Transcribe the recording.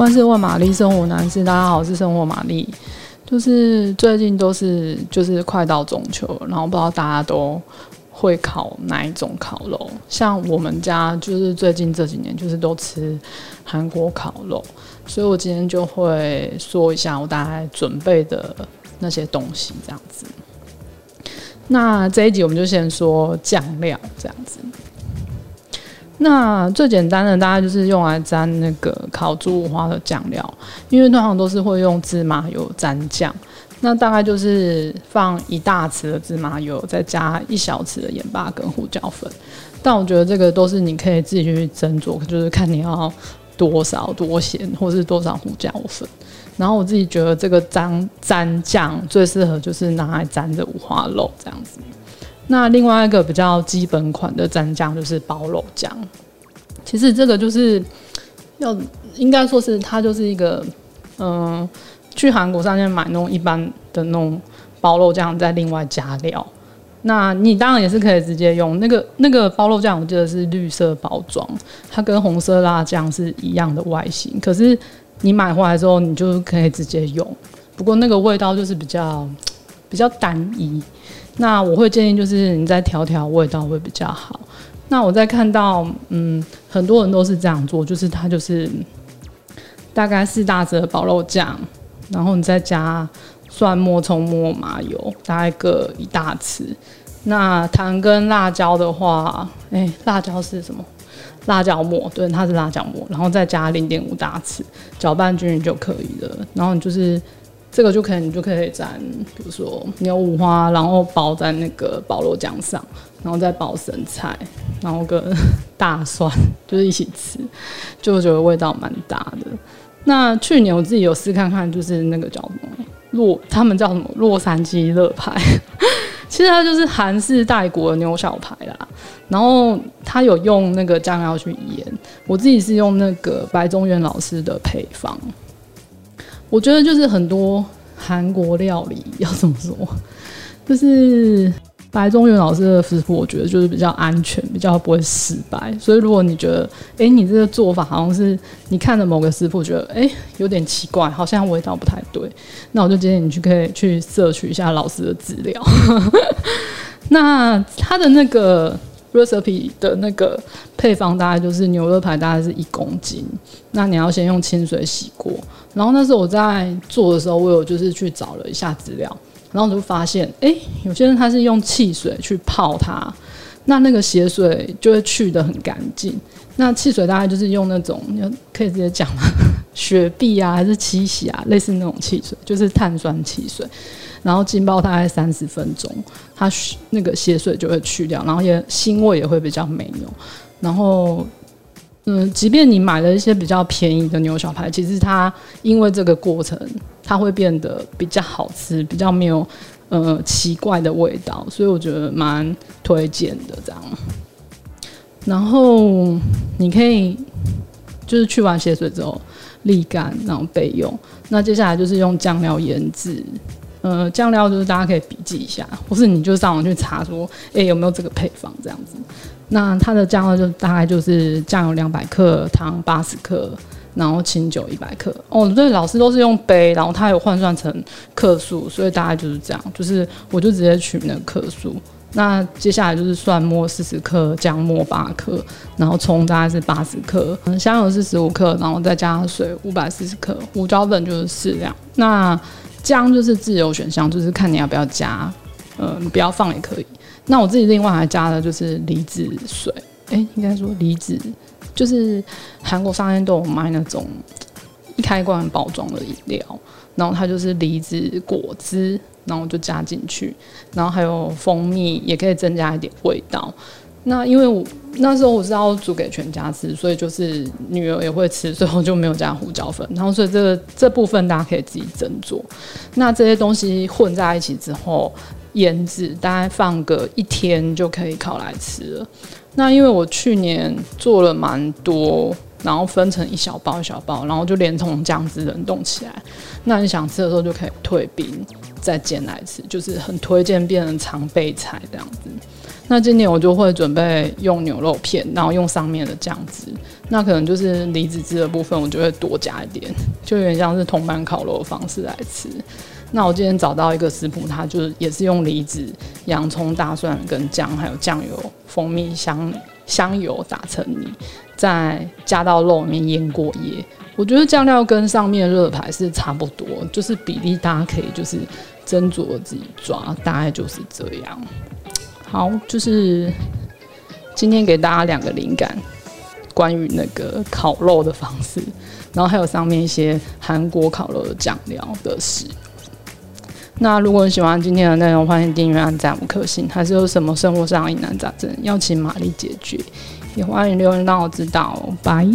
万事问玛丽，生活男士，大家好，我是生活玛丽。就是最近都是就是快到中秋，然后不知道大家都会烤哪一种烤肉。像我们家就是最近这几年就是都吃韩国烤肉，所以我今天就会说一下我大概准备的那些东西，这样子。那这一集我们就先说酱料，这样子。那最简单的，大概就是用来沾那个烤猪五花的酱料，因为通常都是会用芝麻油沾酱。那大概就是放一大匙的芝麻油，再加一小匙的盐巴跟胡椒粉。但我觉得这个都是你可以自己去斟酌，就是看你要多少多咸，或是多少胡椒粉。然后我自己觉得这个沾沾酱最适合就是拿来沾着五花肉这样子。那另外一个比较基本款的蘸酱就是包肉酱，其实这个就是要应该说是它就是一个嗯，去韩国商店买那种一般的那种包肉酱，再另外加料。那你当然也是可以直接用那个那个包肉酱，我记得是绿色包装，它跟红色辣酱是一样的外形。可是你买回来之后，你就可以直接用，不过那个味道就是比较比较单一。那我会建议，就是你再调调味道会比较好。那我在看到，嗯，很多人都是这样做，就是它就是大概四大匙的保肉酱，然后你再加蒜末、葱末、麻油，大概各一大匙。那糖跟辣椒的话，哎、辣椒是什么？辣椒末，对，它是辣椒末，然后再加零点五大匙，搅拌均匀就可以了。然后你就是。这个就可以，你就可以沾，比如说牛五花，然后包在那个保罗酱上，然后再包生菜，然后跟大蒜就是一起吃，就觉得味道蛮大的。那去年我自己有试看看，就是那个叫什么洛，他们叫什么洛杉矶乐排，其实它就是韩式带国的牛小排啦。然后它有用那个酱料去腌，我自己是用那个白中原老师的配方。我觉得就是很多韩国料理要怎么说，就是白中原老师的师傅，我觉得就是比较安全，比较不会失败。所以如果你觉得，哎，你这个做法好像是你看的某个师傅觉得，哎，有点奇怪，好像味道不太对，那我就建议你去可以去摄取一下老师的资料。那他的那个。Recipe 的那个配方大概就是牛肉排大概是一公斤，那你要先用清水洗过。然后那时候我在做的时候，我有就是去找了一下资料，然后我就发现，哎、有些人他是用汽水去泡它，那那个血水就会去得很干净。那汽水大概就是用那种，你可以直接讲吗？雪碧啊，还是七喜啊，类似那种汽水，就是碳酸汽水。然后浸泡大概三十分钟，它那个血水就会去掉，然后也腥味也会比较没有。然后，嗯，即便你买了一些比较便宜的牛小排，其实它因为这个过程，它会变得比较好吃，比较没有呃奇怪的味道，所以我觉得蛮推荐的这样。然后你可以就是去完血水之后沥干，然后备用。那接下来就是用酱料腌制。呃，酱料就是大家可以笔记一下，或是你就上网去查说，哎、有没有这个配方这样子。那它的酱料就大概就是酱油两百克，糖八十克，然后清酒一百克。哦，对，老师都是用杯，然后他有换算成克数，所以大概就是这样。就是我就直接取那个克数。那接下来就是蒜末四十克，姜末八克，然后葱大概是八十克，嗯，香油是十五克，然后再加水五百四十克，胡椒粉就是适量。那姜就是自由选项，就是看你要不要加，嗯、呃，不要放也可以。那我自己另外还加的就是梨子水，哎、应该说梨子，就是韩国商店都有卖那种开罐包装的饮料，然后它就是梨子果汁，然后就加进去，然后还有蜂蜜，也可以增加一点味道。那因为我那时候我是要煮给全家吃，所以就是女儿也会吃，所以我就没有加胡椒粉。然后所以这个这部分大家可以自己斟酌。那这些东西混在一起之后，腌制大概放个一天就可以烤来吃了。那因为我去年做了蛮多，然后分成一小包一小包，然后就连同酱汁冷冻起来。那你想吃的时候就可以退冰。再煎来吃，就是很推荐变成常备菜这样子。那今年我就会准备用牛肉片，然后用上面的酱汁。那可能就是离子汁的部分，我就会多加一点，就有点像是铜板烤肉的方式来吃。那我今天找到一个食谱，它就是也是用离子、洋葱、大蒜跟姜，还有酱油、蜂蜜、香香油打成泥，再加到肉里面腌过夜。我觉得酱料跟上面热排是差不多，就是比例大家可以就是斟酌自己抓，大概就是这样。好，就是今天给大家两个灵感。关于那个烤肉的方式，然后还有上面一些韩国烤肉的酱料的事。那如果你喜欢今天的内容，欢迎订阅、按赞、五颗星。还是有什么生活上疑难杂症要请玛丽解决，也欢迎留言让我知道。拜。